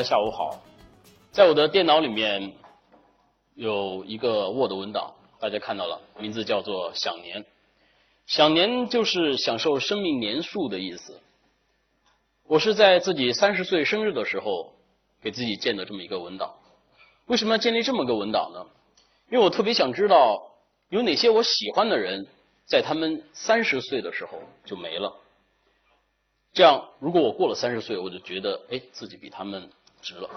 大家下午好，在我的电脑里面有一个 Word 文档，大家看到了，名字叫做“享年”。享年就是享受生命年数的意思。我是在自己三十岁生日的时候给自己建的这么一个文档。为什么要建立这么个文档呢？因为我特别想知道有哪些我喜欢的人在他们三十岁的时候就没了。这样，如果我过了三十岁，我就觉得哎，自己比他们值了。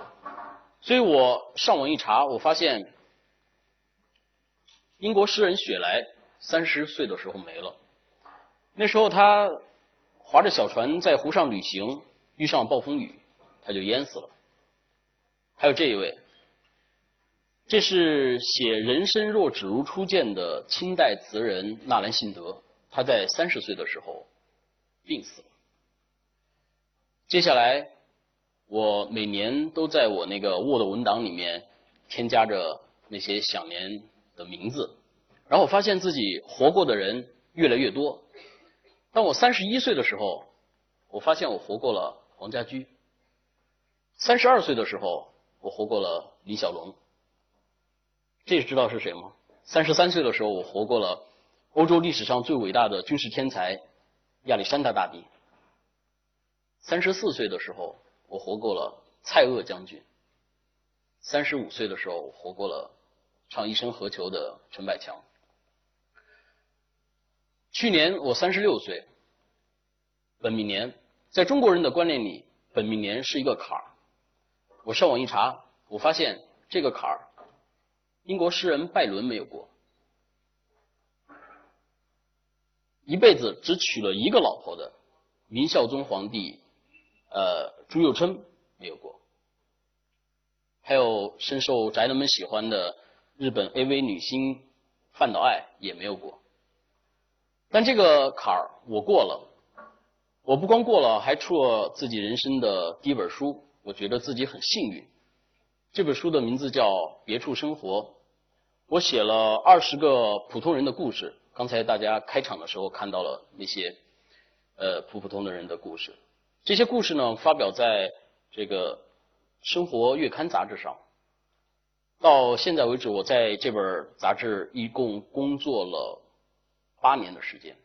所以我上网一查，我发现英国诗人雪莱三十岁的时候没了。那时候他划着小船在湖上旅行，遇上暴风雨，他就淹死了。还有这一位，这是写“人生若只如初见”的清代词人纳兰性德，他在三十岁的时候病死了。接下来，我每年都在我那个 Word 文档里面添加着那些享年的名字，然后我发现自己活过的人越来越多。当我三十一岁的时候，我发现我活过了黄家驹；三十二岁的时候，我活过了李小龙。这知道是谁吗？三十三岁的时候，我活过了欧洲历史上最伟大的军事天才亚历山大大帝。三十四岁的时候，我活过了蔡锷将军；三十五岁的时候，我活过了唱一生何求的陈百强。去年我三十六岁，本命年，在中国人的观念里，本命年是一个坎儿。我上网一查，我发现这个坎儿，英国诗人拜伦没有过，一辈子只娶了一个老婆的明孝宗皇帝。呃，朱佑樘没有过，还有深受宅男们喜欢的日本 AV 女星范岛爱也没有过。但这个坎儿我过了，我不光过了，还出了自己人生的第一本书，我觉得自己很幸运。这本书的名字叫《别处生活》，我写了二十个普通人的故事。刚才大家开场的时候看到了那些呃普普通的人的故事。这些故事呢，发表在这个《生活月刊》杂志上。到现在为止，我在这本杂志一共工作了八年的时间。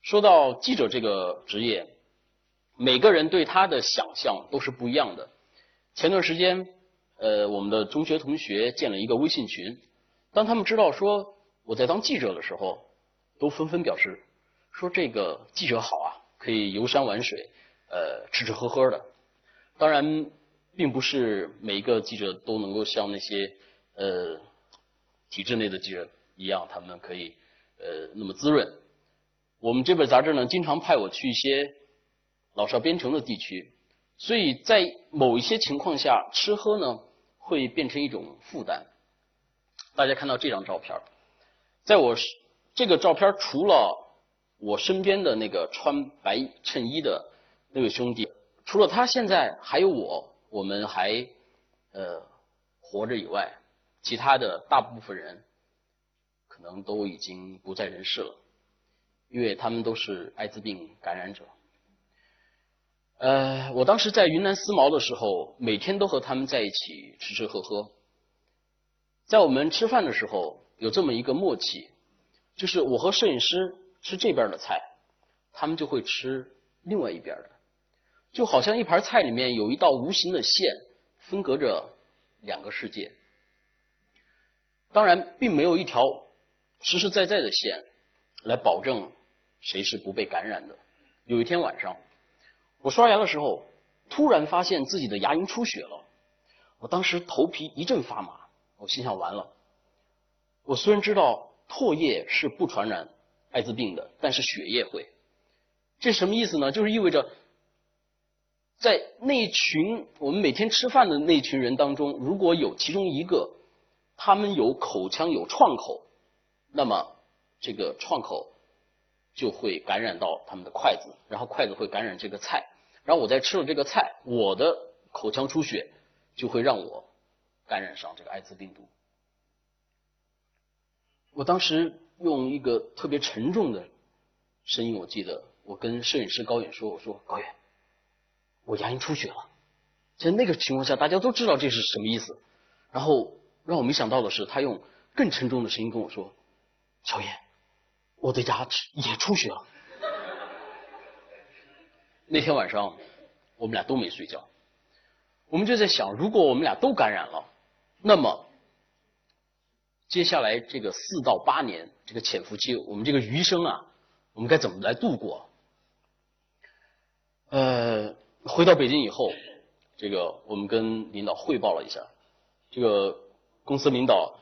说到记者这个职业，每个人对他的想象都是不一样的。前段时间，呃，我们的中学同学建了一个微信群，当他们知道说我在当记者的时候，都纷纷表示说这个记者好啊，可以游山玩水。呃，吃吃喝喝的，当然，并不是每一个记者都能够像那些呃体制内的记者一样，他们可以呃那么滋润。我们这本杂志呢，经常派我去一些老少边城的地区，所以在某一些情况下，吃喝呢会变成一种负担。大家看到这张照片，在我这个照片除了我身边的那个穿白衬衣的。那位兄弟，除了他现在还有我，我们还呃活着以外，其他的大部分人可能都已经不在人世了，因为他们都是艾滋病感染者。呃，我当时在云南思茅的时候，每天都和他们在一起吃吃喝喝，在我们吃饭的时候有这么一个默契，就是我和摄影师吃这边的菜，他们就会吃另外一边的。就好像一盘菜里面有一道无形的线，分隔着两个世界。当然，并没有一条实实在在的线来保证谁是不被感染的。有一天晚上，我刷牙的时候，突然发现自己的牙龈出血了。我当时头皮一阵发麻，我心想：完了。我虽然知道唾液是不传染艾滋病的，但是血液会。这什么意思呢？就是意味着。在那群我们每天吃饭的那群人当中，如果有其中一个他们有口腔有创口，那么这个创口就会感染到他们的筷子，然后筷子会感染这个菜，然后我再吃了这个菜，我的口腔出血就会让我感染上这个艾滋病毒。我当时用一个特别沉重的声音，我记得我跟摄影师高远说：“我说高远。”我牙龈出血了，在那个情况下，大家都知道这是什么意思。然后让我没想到的是，他用更沉重的声音跟我说：“小叶，我的牙齿也出血了。”那天晚上，我们俩都没睡觉。我们就在想，如果我们俩都感染了，那么接下来这个四到八年这个潜伏期，我们这个余生啊，我们该怎么来度过？呃，回到北京以后，这个我们跟领导汇报了一下，这个公司领导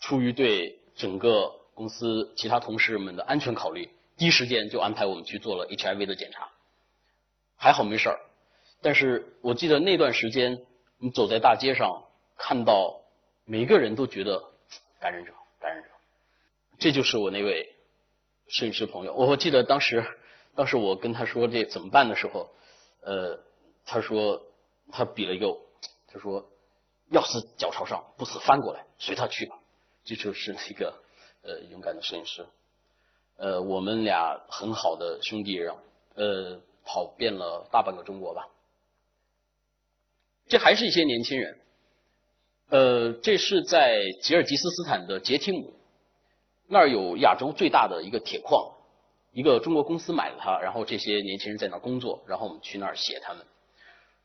出于对整个公司其他同事们的安全考虑，第一时间就安排我们去做了 HIV 的检查，还好没事儿。但是我记得那段时间，你走在大街上，看到每一个人都觉得感染者，感染者，这就是我那位摄影师朋友。我记得当时。当时我跟他说这怎么办的时候，呃，他说他比了一个，他说要死脚朝上，不死翻过来，随他去吧。这就是那个呃勇敢的摄影师。呃，我们俩很好的兄弟，让呃跑遍了大半个中国吧。这还是一些年轻人。呃，这是在吉尔吉斯斯坦的杰提姆，那儿有亚洲最大的一个铁矿。一个中国公司买了它，然后这些年轻人在那儿工作，然后我们去那儿写他们。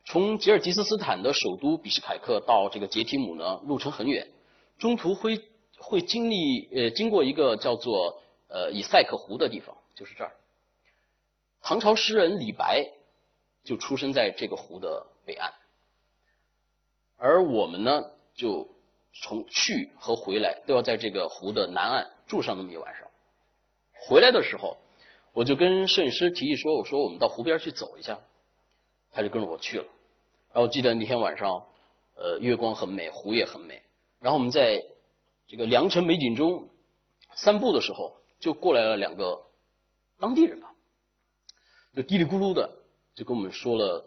从吉尔吉斯斯坦的首都比什凯克到这个杰提姆呢，路程很远，中途会会经历呃经过一个叫做呃以赛克湖的地方，就是这儿。唐朝诗人李白就出生在这个湖的北岸，而我们呢，就从去和回来都要在这个湖的南岸住上那么一晚上。回来的时候。我就跟摄影师提议说：“我说我们到湖边去走一下。”他就跟着我去了。然后我记得那天晚上，呃，月光很美，湖也很美。然后我们在这个良辰美景中散步的时候，就过来了两个当地人吧，就嘀里咕噜的就跟我们说了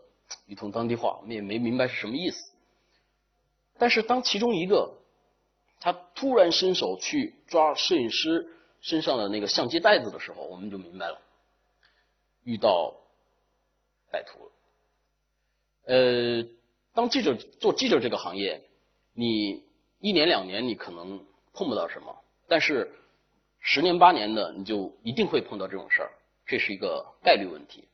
一通当地话，我们也没明白是什么意思。但是当其中一个他突然伸手去抓摄影师。身上的那个相机袋子的时候，我们就明白了，遇到歹徒了。呃，当记者做记者这个行业，你一年两年你可能碰不到什么，但是十年八年的你就一定会碰到这种事儿，这是一个概率问题。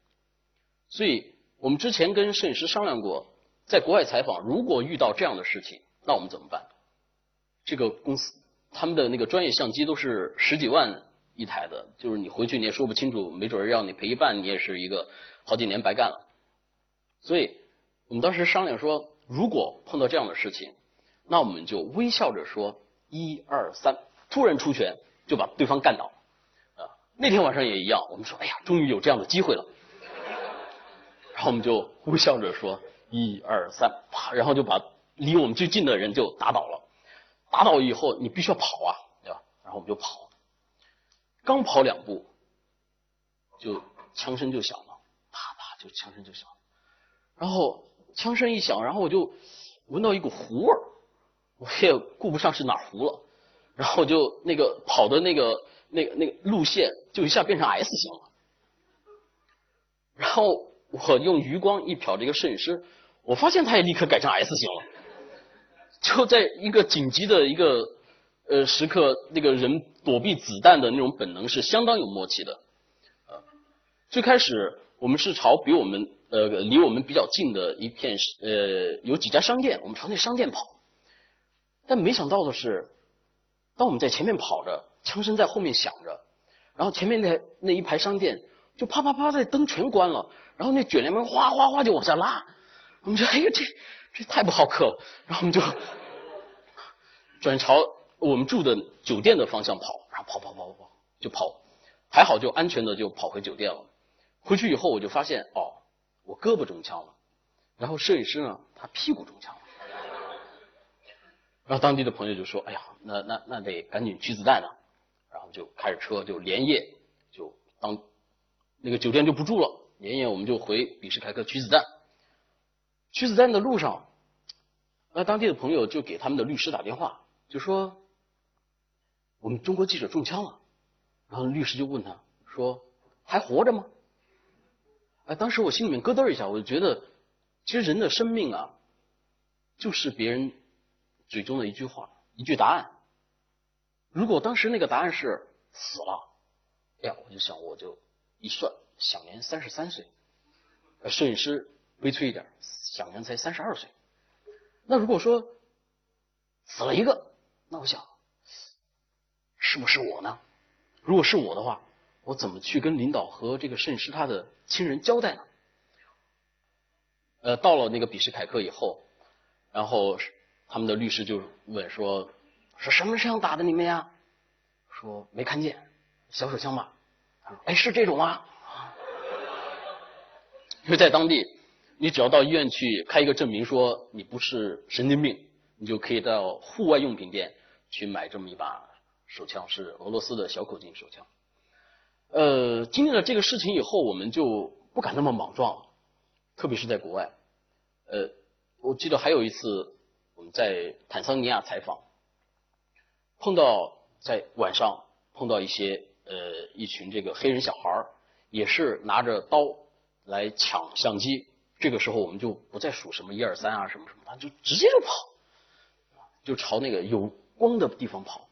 所以我们之前跟摄影师商量过，在国外采访，如果遇到这样的事情，那我们怎么办？这个公司。他们的那个专业相机都是十几万一台的，就是你回去你也说不清楚，没准让你赔一半，你也是一个好几年白干了。所以我们当时商量说，如果碰到这样的事情，那我们就微笑着说一二三，突然出拳就把对方干倒。啊，那天晚上也一样，我们说，哎呀，终于有这样的机会了。然后我们就微笑着说一二三，啪，然后就把离我们最近的人就打倒了。打倒以后，你必须要跑啊，对吧？然后我们就跑，刚跑两步，就枪声就响了，啪啪就枪声就响了，然后枪声一响，然后我就闻到一股糊味儿，我也顾不上是哪糊了，然后就那个跑的那个那个那个路线就一下变成 S 型了，然后我用余光一瞟这个摄影师，我发现他也立刻改成 S 型了。就在一个紧急的一个呃时刻，那个人躲避子弹的那种本能是相当有默契的。呃，最开始我们是朝比我们呃离我们比较近的一片呃有几家商店，我们朝那商店跑。但没想到的是，当我们在前面跑着，枪声在后面响着，然后前面那那一排商店就啪啪啪的灯全关了，然后那卷帘门哗哗哗就往下拉，我们说哎呀这。这太不好客了，然后我们就 转朝我们住的酒店的方向跑，然后跑跑跑跑跑就跑，还好就安全的就跑回酒店了。回去以后我就发现哦，我胳膊中枪了，然后摄影师呢他屁股中枪了，然后当地的朋友就说：“哎呀，那那那得赶紧取子弹啊！”然后就开着车就连夜就当那个酒店就不住了，连夜我们就回比什凯克取子弹。取子弹的路上，那当地的朋友就给他们的律师打电话，就说我们中国记者中枪了。然后律师就问他说：“还活着吗？”哎，当时我心里面咯噔一下，我就觉得，其实人的生命啊，就是别人嘴中的一句话，一句答案。如果当时那个答案是死了，哎呀，我就想，我就一算，享年三十三岁。摄影师悲催一点，享年才三十二岁。那如果说死了一个，那我想，是不是我呢？如果是我的话，我怎么去跟领导和这个摄影师他的亲人交代呢？呃，到了那个比什凯克以后，然后他们的律师就问说：“说什么枪打的你们呀？”说没看见，小手枪吧？哎，是这种吗？因为在当地，你只要到医院去开一个证明，说你不是神经病，你就可以到户外用品店去买这么一把手枪，是俄罗斯的小口径手枪。呃，经历了这个事情以后，我们就不敢那么莽撞了。特别是在国外，呃，我记得还有一次我们在坦桑尼亚采访，碰到在晚上碰到一些呃一群这个黑人小孩也是拿着刀来抢相机。这个时候我们就不再数什么一二三啊什么什么，他就直接就跑，就朝那个有光的地方跑，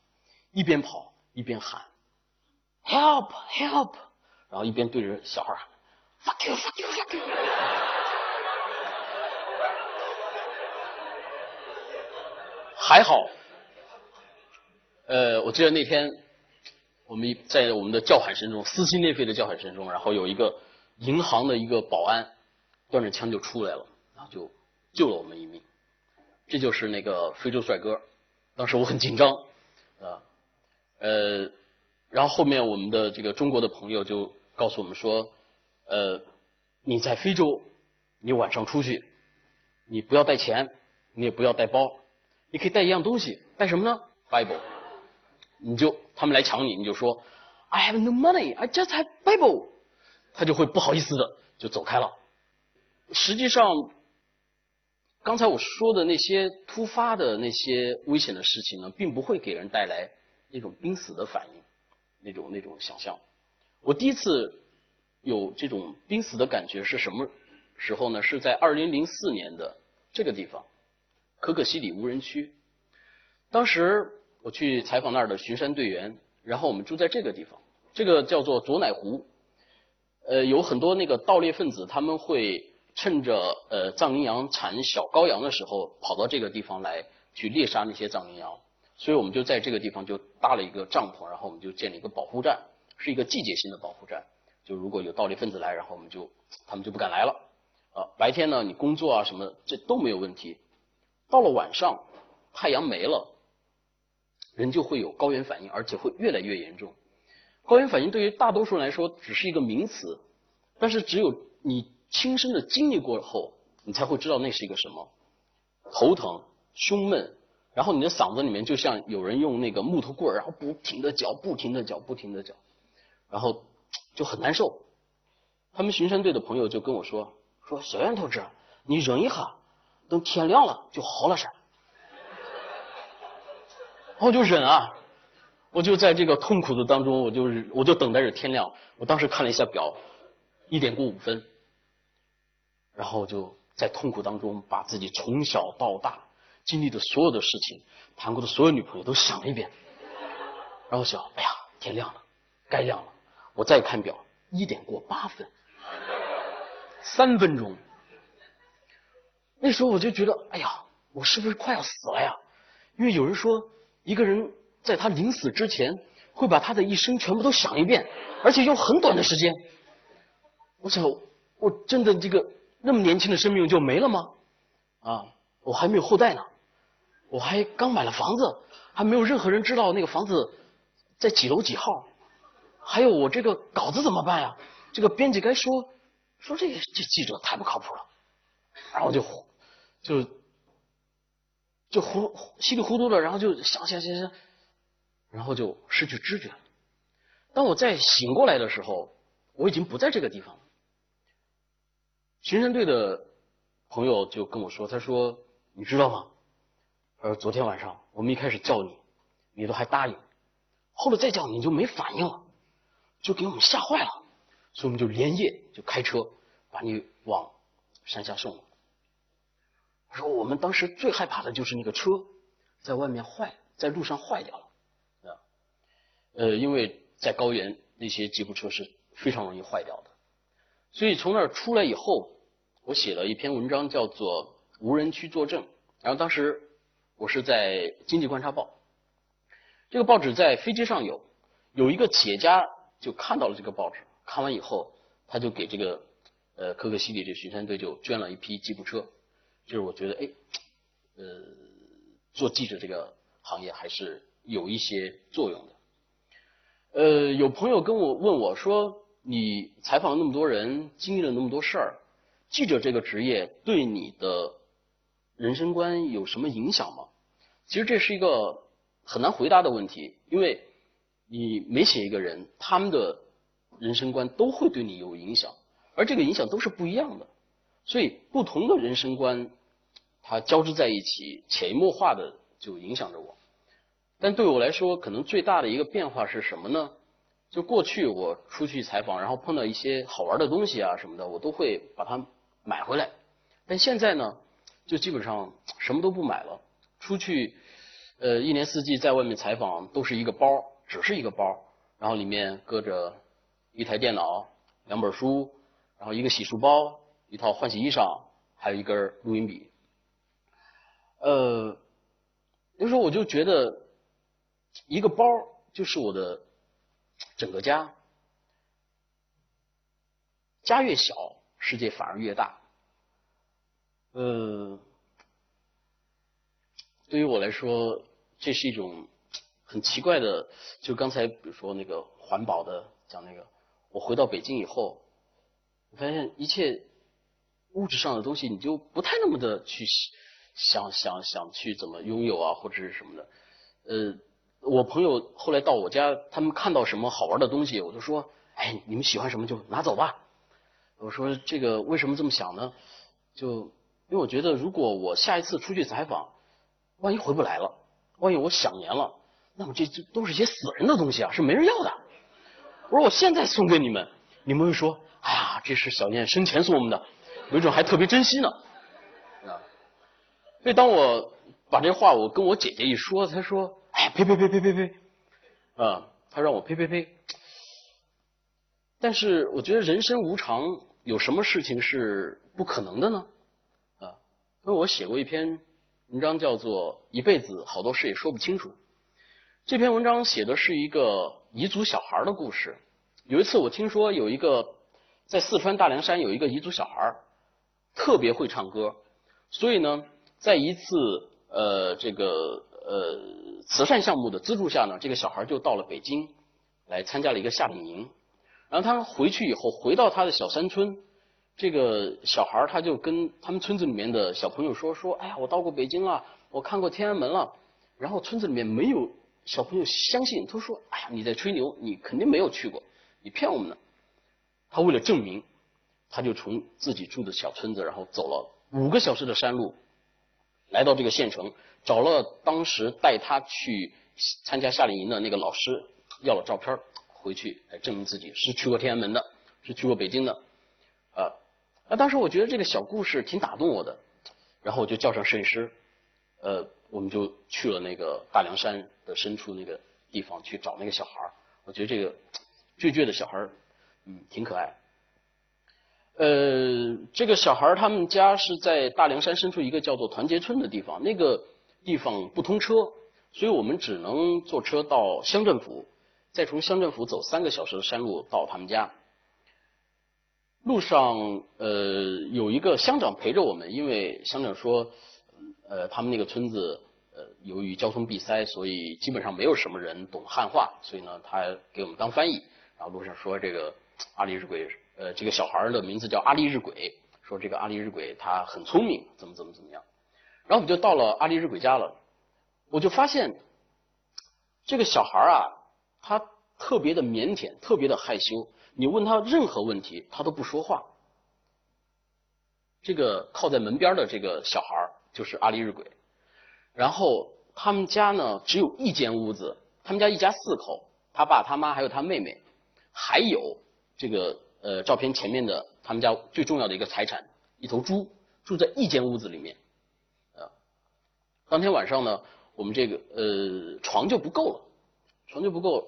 一边跑一边喊 “help help”，然后一边对着小孩喊 “fuck you fuck you fuck you”。还好，呃，我记得那天我们在我们的叫喊声中，撕心裂肺的叫喊声中，然后有一个银行的一个保安端着枪就出来了，然后就救了我们一命。这就是那个非洲帅哥。当时我很紧张啊，呃，然后后面我们的这个中国的朋友就告诉我们说，呃，你在非洲，你晚上出去，你不要带钱，你也不要带包。你可以带一样东西，带什么呢？Bible。你就他们来抢你，你就说 I have no money, I just have Bible。他就会不好意思的就走开了。实际上，刚才我说的那些突发的那些危险的事情呢，并不会给人带来那种濒死的反应，那种那种想象。我第一次有这种濒死的感觉是什么时候呢？是在二零零四年的这个地方。可可西里无人区，当时我去采访那儿的巡山队员，然后我们住在这个地方，这个叫做左乃湖，呃，有很多那个盗猎分子，他们会趁着呃藏羚羊产小羔羊的时候，跑到这个地方来去猎杀那些藏羚羊，所以我们就在这个地方就搭了一个帐篷，然后我们就建了一个保护站，是一个季节性的保护站，就如果有盗猎分子来，然后我们就他们就不敢来了，啊，白天呢你工作啊什么这都没有问题。到了晚上，太阳没了，人就会有高原反应，而且会越来越严重。高原反应对于大多数人来说只是一个名词，但是只有你亲身的经历过后，你才会知道那是一个什么：头疼、胸闷，然后你的嗓子里面就像有人用那个木头棍儿，然后不停的搅、不停的搅、不停的搅，然后就很难受。他们巡山队的朋友就跟我说：“说小袁同志，你忍一下。”等天亮了就好了噻，我就忍啊，我就在这个痛苦的当中，我就我就等待着天亮。我当时看了一下表，一点过五分，然后就在痛苦当中把自己从小到大经历的所有的事情，谈过的所有女朋友都想了一遍，然后想，哎呀，天亮了，该亮了。我再看表，一点过八分，三分钟。那时候我就觉得，哎呀，我是不是快要死了呀？因为有人说，一个人在他临死之前，会把他的一生全部都想一遍，而且用很短的时间。我想，我真的这个那么年轻的生命就没了吗？啊，我还没有后代呢，我还刚买了房子，还没有任何人知道那个房子在几楼几号。还有我这个稿子怎么办呀？这个编辑该说说这个这记者太不靠谱了，然后就。就就糊稀里糊涂的，然后就想想想想，然后就失去知觉了。当我再醒过来的时候，我已经不在这个地方了。巡山队的朋友就跟我说：“他说你知道吗？他说，昨天晚上我们一开始叫你，你都还答应，后来再叫你就没反应了，就给我们吓坏了，所以我们就连夜就开车把你往山下送了。”他说我们当时最害怕的就是那个车在外面坏，在路上坏掉了啊。呃，因为在高原那些吉普车是非常容易坏掉的，所以从那儿出来以后，我写了一篇文章，叫做《无人区作证》。然后当时我是在《经济观察报》，这个报纸在飞机上有，有一个企业家就看到了这个报纸，看完以后他就给这个呃可可西里这巡山队就捐了一批吉普车。就是我觉得，哎，呃，做记者这个行业还是有一些作用的。呃，有朋友跟我问我说：“你采访了那么多人，经历了那么多事儿，记者这个职业对你的人生观有什么影响吗？”其实这是一个很难回答的问题，因为你每写一个人，他们的人生观都会对你有影响，而这个影响都是不一样的。所以，不同的人生观，它交织在一起，潜移默化的就影响着我。但对我来说，可能最大的一个变化是什么呢？就过去我出去采访，然后碰到一些好玩的东西啊什么的，我都会把它买回来。但现在呢，就基本上什么都不买了。出去，呃，一年四季在外面采访，都是一个包，只是一个包，然后里面搁着一台电脑、两本书，然后一个洗漱包。一套换洗衣裳，还有一根录音笔。呃，那时候我就觉得，一个包就是我的整个家。家越小，世界反而越大。呃，对于我来说，这是一种很奇怪的。就刚才比如说那个环保的讲那个，我回到北京以后，我发现一切。物质上的东西，你就不太那么的去想想想去怎么拥有啊，或者是什么的。呃，我朋友后来到我家，他们看到什么好玩的东西，我就说：“哎，你们喜欢什么就拿走吧。”我说：“这个为什么这么想呢？就因为我觉得，如果我下一次出去采访，万一回不来了，万一我想年了，那么这这都是些死人的东西啊，是没人要的。我说我现在送给你们，你们会说：哎呀，这是小念生前送我们的。”没准还特别珍惜呢，啊！所以当我把这话我跟我姐姐一说，她说：“哎，呸呸呸呸呸呸！”啊，她让我呸呸呸。但是我觉得人生无常，有什么事情是不可能的呢？啊，因为我写过一篇文章，叫做《一辈子好多事也说不清楚》。这篇文章写的是一个彝族小孩的故事。有一次我听说有一个在四川大凉山有一个彝族小孩特别会唱歌，所以呢，在一次呃这个呃慈善项目的资助下呢，这个小孩就到了北京，来参加了一个夏令营。然后他回去以后，回到他的小山村，这个小孩他就跟他们村子里面的小朋友说说，哎呀，我到过北京了，我看过天安门了。然后村子里面没有小朋友相信，他说，哎呀，你在吹牛，你肯定没有去过，你骗我们呢。他为了证明。他就从自己住的小村子，然后走了五个小时的山路，来到这个县城，找了当时带他去参加夏令营的那个老师，要了照片，回去来证明自己是去过天安门的，是去过北京的，啊，那当时我觉得这个小故事挺打动我的，然后我就叫上摄影师，呃，我们就去了那个大凉山的深处那个地方去找那个小孩我觉得这个倔倔的小孩嗯，挺可爱。呃，这个小孩他们家是在大凉山深处一个叫做团结村的地方，那个地方不通车，所以我们只能坐车到乡政府，再从乡政府走三个小时的山路到他们家。路上呃有一个乡长陪着我们，因为乡长说，呃他们那个村子呃由于交通闭塞，所以基本上没有什么人懂汉话，所以呢他给我们当翻译。然后路上说这个阿里日鬼。呃，这个小孩的名字叫阿里日鬼，说这个阿里日鬼他很聪明，怎么怎么怎么样。然后我们就到了阿里日鬼家了，我就发现这个小孩啊，他特别的腼腆，特别的害羞。你问他任何问题，他都不说话。这个靠在门边的这个小孩就是阿力日鬼。然后他们家呢只有一间屋子，他们家一家四口，他爸他妈还有他妹妹，还有这个。呃，照片前面的他们家最重要的一个财产，一头猪，住在一间屋子里面。当天晚上呢，我们这个呃床就不够了，床就不够，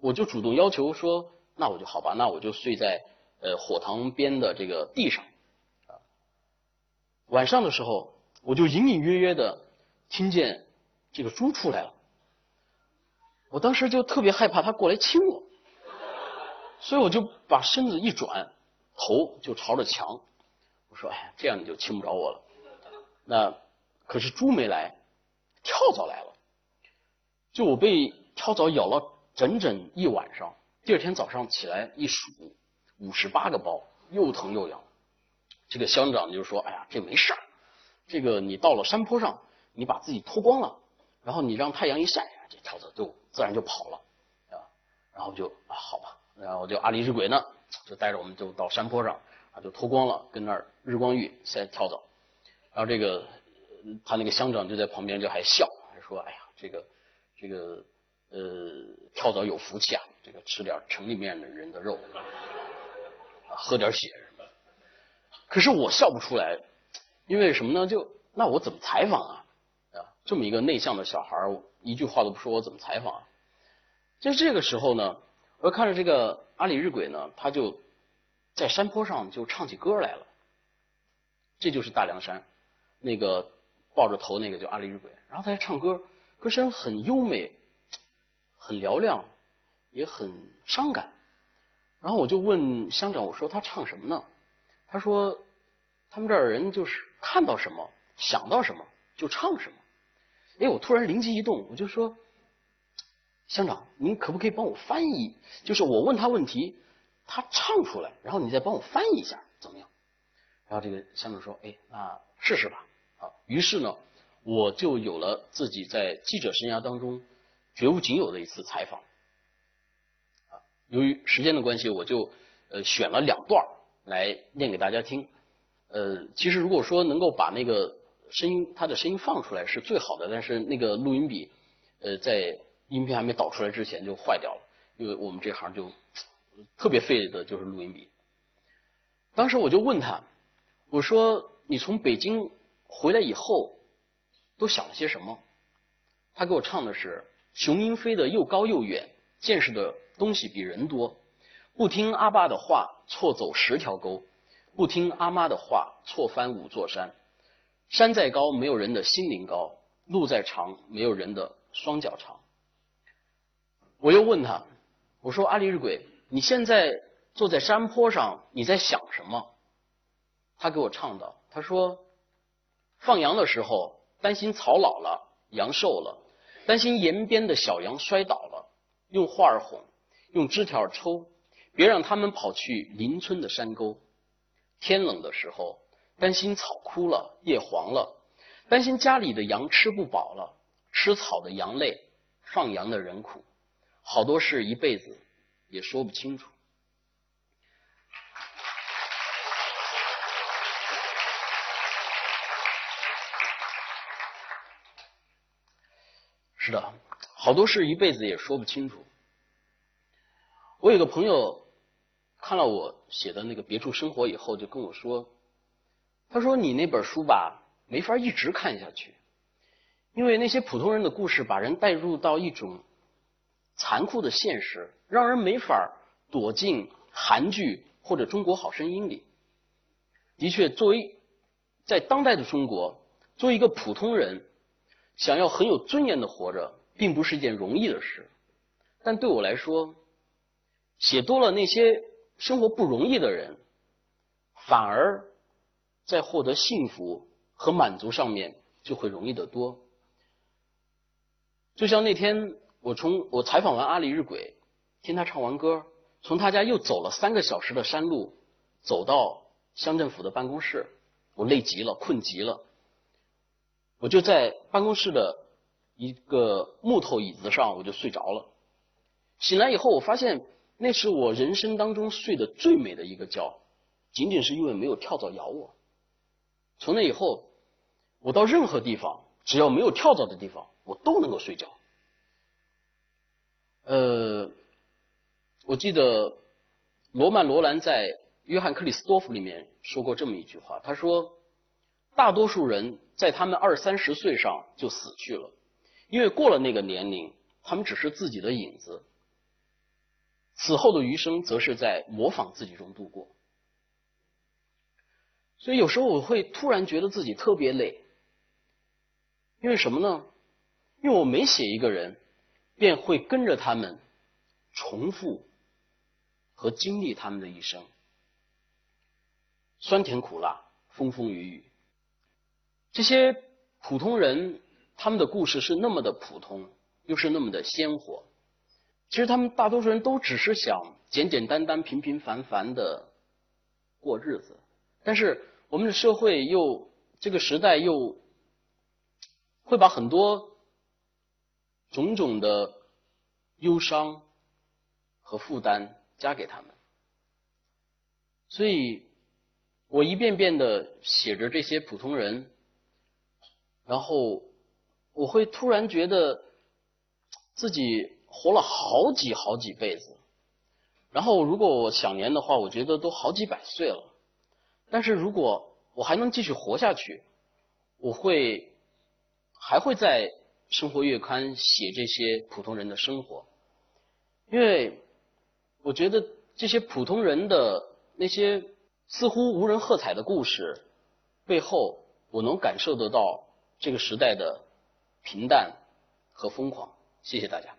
我就主动要求说，那我就好吧，那我就睡在呃火塘边的这个地上。啊，晚上的时候，我就隐隐约约的听见这个猪出来了，我当时就特别害怕它过来亲我，所以我就把身子一转，头就朝着墙。我说：“哎，这样你就亲不着我了。”那可是猪没来，跳蚤来了。就我被跳蚤咬了整整一晚上。第二天早上起来一数，五十八个包，又疼又痒。这个乡长就说：“哎呀，这没事儿，这个你到了山坡上，你把自己脱光了，然后你让太阳一晒，这跳蚤就自然就跑了啊。”然后就啊，好吧，然后就阿里日鬼呢，就带着我们就到山坡上啊。就脱光了，跟那儿日光浴晒跳蚤，然后这个他那个乡长就在旁边就还笑，还说：“哎呀，这个这个呃跳蚤有福气啊，这个吃点城里面的人的肉，喝点血什么。”可是我笑不出来，因为什么呢？就那我怎么采访啊？啊，这么一个内向的小孩一句话都不说，我怎么采访啊？就这个时候呢，我看着这个阿里日鬼呢，他就。在山坡上就唱起歌来了，这就是大凉山，那个抱着头那个叫阿里日鬼，然后他在唱歌，歌声很优美，很嘹亮，也很伤感。然后我就问乡长，我说他唱什么呢？他说他们这儿人就是看到什么想到什么就唱什么。哎，我突然灵机一动，我就说乡长，您可不可以帮我翻译？就是我问他问题。他唱出来，然后你再帮我翻译一下，怎么样？然后这个乡长说：“哎，那试试吧。”啊，于是呢，我就有了自己在记者生涯当中绝无仅有的一次采访。啊，由于时间的关系，我就呃选了两段来念给大家听。呃，其实如果说能够把那个声音，他的声音放出来是最好的，但是那个录音笔呃在音频还没导出来之前就坏掉了，因为我们这行就。特别费的就是录音笔。当时我就问他，我说：“你从北京回来以后，都想了些什么？”他给我唱的是：“雄鹰飞得又高又远，见识的东西比人多。不听阿爸的话，错走十条沟；不听阿妈的话，错翻五座山。山再高，没有人的心灵高；路再长，没有人的双脚长。”我又问他，我说：“阿里日鬼。”你现在坐在山坡上，你在想什么？他给我唱道，他说：放羊的时候担心草老了，羊瘦了，担心沿边的小羊摔倒了，用画儿哄，用枝条抽，别让他们跑去邻村的山沟。天冷的时候担心草枯了，叶黄了，担心家里的羊吃不饱了，吃草的羊累，放羊的人苦，好多事一辈子。也说不清楚。是的，好多事一辈子也说不清楚。我有个朋友看了我写的那个《别处生活》以后，就跟我说：“他说你那本书吧，没法一直看下去，因为那些普通人的故事把人带入到一种……”残酷的现实让人没法躲进韩剧或者《中国好声音》里。的确，作为在当代的中国，作为一个普通人，想要很有尊严的活着，并不是一件容易的事。但对我来说，写多了那些生活不容易的人，反而在获得幸福和满足上面就会容易得多。就像那天。我从我采访完阿里日鬼，听他唱完歌，从他家又走了三个小时的山路，走到乡政府的办公室，我累极了，困极了，我就在办公室的一个木头椅子上，我就睡着了。醒来以后，我发现那是我人生当中睡得最美的一个觉，仅仅是因为没有跳蚤咬我。从那以后，我到任何地方，只要没有跳蚤的地方，我都能够睡觉。呃，我记得罗曼·罗兰在《约翰·克里斯多夫》里面说过这么一句话，他说：“大多数人在他们二三十岁上就死去了，因为过了那个年龄，他们只是自己的影子，此后的余生则是在模仿自己中度过。所以有时候我会突然觉得自己特别累，因为什么呢？因为我每写一个人，便会跟着他们重复和经历他们的一生，酸甜苦辣，风风雨雨。这些普通人，他们的故事是那么的普通，又是那么的鲜活。其实他们大多数人都只是想简简单单、平平凡凡的过日子。但是我们的社会又这个时代又会把很多种种的忧伤和负担加给他们，所以我一遍遍的写着这些普通人，然后我会突然觉得自己活了好几好几辈子，然后如果我想年的话，我觉得都好几百岁了。但是如果我还能继续活下去，我会还会在《生活月刊》写这些普通人的生活，因为我觉得这些普通人的那些似乎无人喝彩的故事背后，我能感受得到这个时代的平淡和疯狂。谢谢大家。